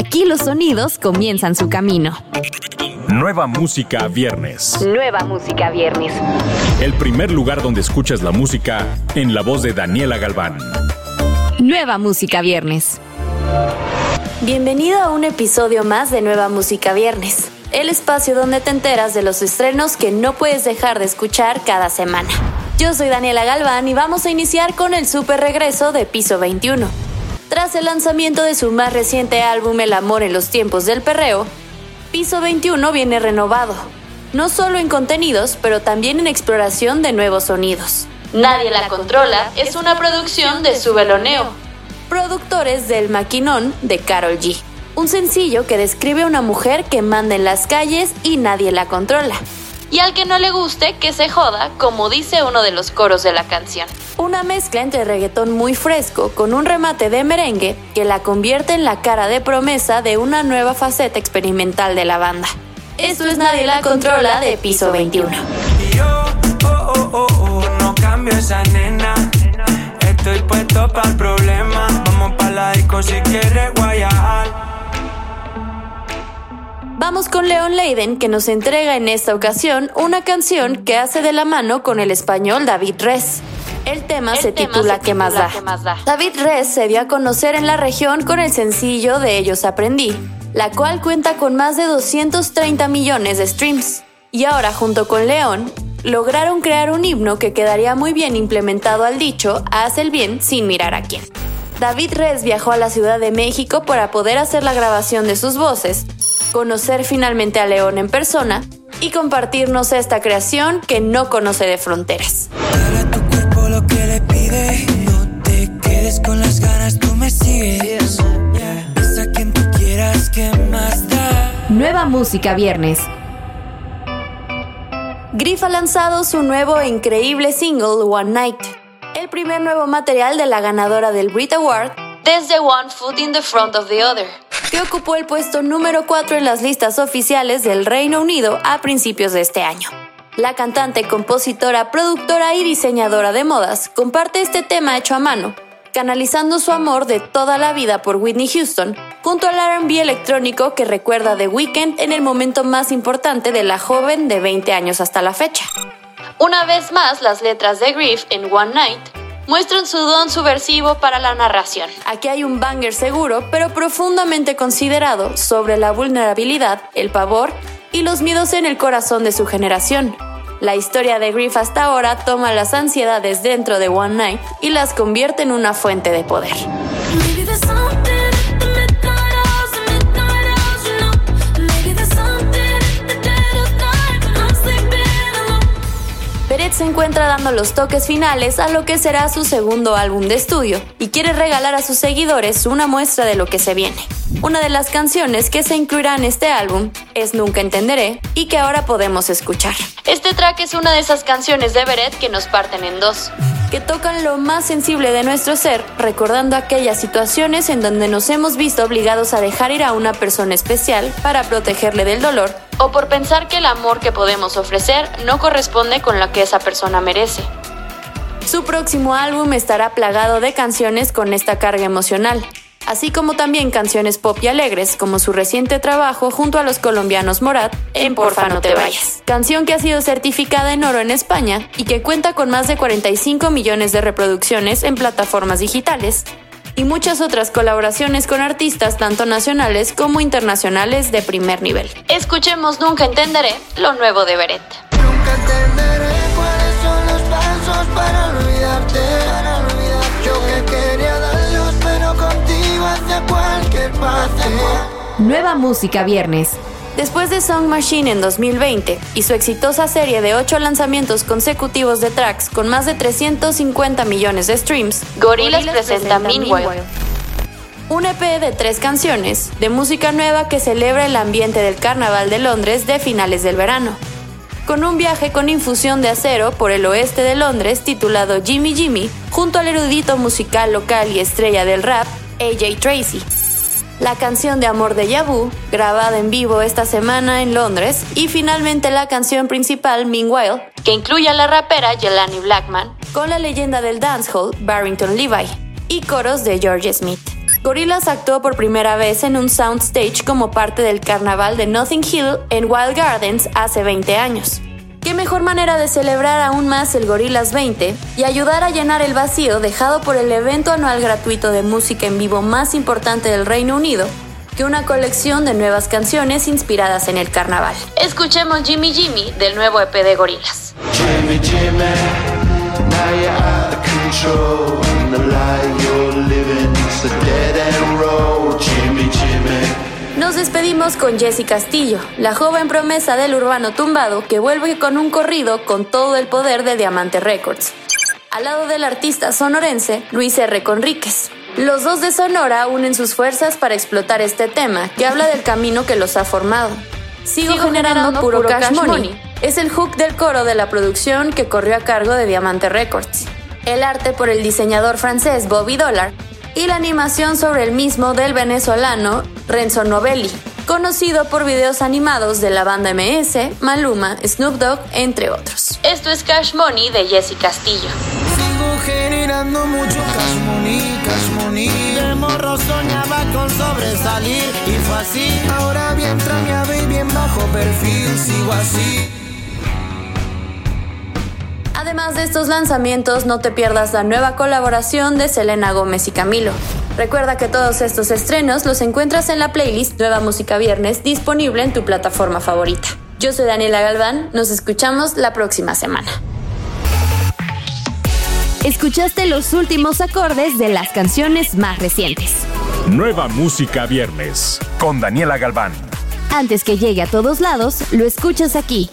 Aquí los sonidos comienzan su camino. Nueva música viernes. Nueva música viernes. El primer lugar donde escuchas la música en la voz de Daniela Galván. Nueva música viernes. Bienvenido a un episodio más de Nueva Música Viernes, el espacio donde te enteras de los estrenos que no puedes dejar de escuchar cada semana. Yo soy Daniela Galván y vamos a iniciar con el super regreso de Piso 21. Tras el lanzamiento de su más reciente álbum El amor en los tiempos del perreo, Piso 21 viene renovado, no solo en contenidos, pero también en exploración de nuevos sonidos. Nadie la controla es una producción de Subeloneo, productores del Maquinón de Carol G. Un sencillo que describe a una mujer que manda en las calles y nadie la controla. Y al que no le guste, que se joda, como dice uno de los coros de la canción. Una mezcla entre reggaetón muy fresco con un remate de merengue que la convierte en la cara de promesa de una nueva faceta experimental de la banda. Esto es Nadie la controla de Piso 21. yo, oh, oh, oh, oh, no cambio esa nena. Estoy puesto para el problema. Vamos para la disco si quieres guayar. Vamos con Leon Leiden, que nos entrega en esta ocasión una canción que hace de la mano con el español David Res. El tema, se, titula ¿Qué más da? David Res se dio a conocer en la región con el sencillo de Ellos Aprendí, la cual cuenta con más de 230 millones de streams. Y ahora, junto con León, lograron crear un himno que quedaría muy bien implementado al dicho Haz el bien sin mirar a quién. David Res viajó a la Ciudad de México para poder hacer la grabación de sus voces, conocer finalmente a León en persona y compartirnos esta creación que no conoce de fronteras. No te quedes con las ganas, tú me sigues. Besa a quien tú quieras, ¿qué más da? Nueva música viernes. Griff ha lanzado su nuevo e increíble single One Night, el primer nuevo material de la ganadora del Brit Award desde One Foot in the Front of the Other, que ocupó el puesto número 4 en las listas oficiales del Reino Unido a principios de este año. La cantante, compositora, productora y diseñadora de modas comparte este tema hecho a mano, canalizando su amor de toda la vida por Whitney Houston, junto al RB electrónico que recuerda The Weeknd en el momento más importante de la joven de 20 años hasta la fecha. Una vez más, las letras de Griff en One Night muestran su don subversivo para la narración. Aquí hay un banger seguro, pero profundamente considerado sobre la vulnerabilidad, el pavor y los miedos en el corazón de su generación. La historia de Griff hasta ahora toma las ansiedades dentro de One Night y las convierte en una fuente de poder. Encuentra dando los toques finales a lo que será su segundo álbum de estudio y quiere regalar a sus seguidores una muestra de lo que se viene. Una de las canciones que se incluirá en este álbum es Nunca Entenderé y que ahora podemos escuchar. Este track es una de esas canciones de Beret que nos parten en dos, que tocan lo más sensible de nuestro ser, recordando aquellas situaciones en donde nos hemos visto obligados a dejar ir a una persona especial para protegerle del dolor o por pensar que el amor que podemos ofrecer no corresponde con lo que esa persona merece. Su próximo álbum estará plagado de canciones con esta carga emocional, así como también canciones pop y alegres, como su reciente trabajo junto a los colombianos Morat en Porfa no te vayas, canción que ha sido certificada en oro en España y que cuenta con más de 45 millones de reproducciones en plataformas digitales, y muchas otras colaboraciones con artistas tanto nacionales como internacionales de primer nivel. Escuchemos Nunca Entenderé, lo nuevo de Beret. Nunca entenderé cuáles son los pasos para olvidarte. Nueva música viernes. Después de Song Machine en 2020 y su exitosa serie de 8 lanzamientos consecutivos de tracks con más de 350 millones de streams, Gorillaz presenta Meanwhile. Un EP de tres canciones, de música nueva que celebra el ambiente del Carnaval de Londres de finales del verano. Con un viaje con infusión de acero por el oeste de Londres titulado Jimmy Jimmy, junto al erudito musical local y estrella del rap, AJ Tracy. La canción de amor de Yabu, grabada en vivo esta semana en Londres, y finalmente la canción principal Meanwhile, que incluye a la rapera Jelani Blackman, con la leyenda del dancehall Barrington Levi, y coros de George Smith. Gorillaz actuó por primera vez en un soundstage como parte del carnaval de Nothing Hill en Wild Gardens hace 20 años. ¿Qué mejor manera de celebrar aún más el Gorillaz 20 y ayudar a llenar el vacío dejado por el evento anual gratuito de música en vivo más importante del Reino Unido que una colección de nuevas canciones inspiradas en el carnaval? Escuchemos Jimmy Jimmy del nuevo EP de Jimmy, despedimos con Jessie Castillo, la joven promesa del urbano tumbado que vuelve con un corrido con todo el poder de Diamante Records. Al lado del artista sonorense Luis R. Conríquez. Los dos de Sonora unen sus fuerzas para explotar este tema que habla del camino que los ha formado. Sigo, generando, puro, cash, money. Es el hook del coro de la producción que corrió a cargo de Diamante Records. El arte por el diseñador francés Bobby Dollar y la animación sobre el mismo del venezolano Renzo Novelli, conocido por videos animados de la banda MS, Maluma, Snoop Dogg, entre otros. Esto es Cash Money de Jesse Castillo. Sigo generando mucho cash money, cash money. De morro soñaba con sobresalir y fue así. Ahora bien trameado y bien bajo perfil, sigo así. Además de estos lanzamientos, no te pierdas la nueva colaboración de Selena Gómez y Camilo. Recuerda que todos estos estrenos los encuentras en la playlist Nueva Música Viernes disponible en tu plataforma favorita. Yo soy Daniela Galván, nos escuchamos la próxima semana. Escuchaste los últimos acordes de las canciones más recientes. Nueva Música Viernes con Daniela Galván. Antes que llegue a todos lados, lo escuchas aquí.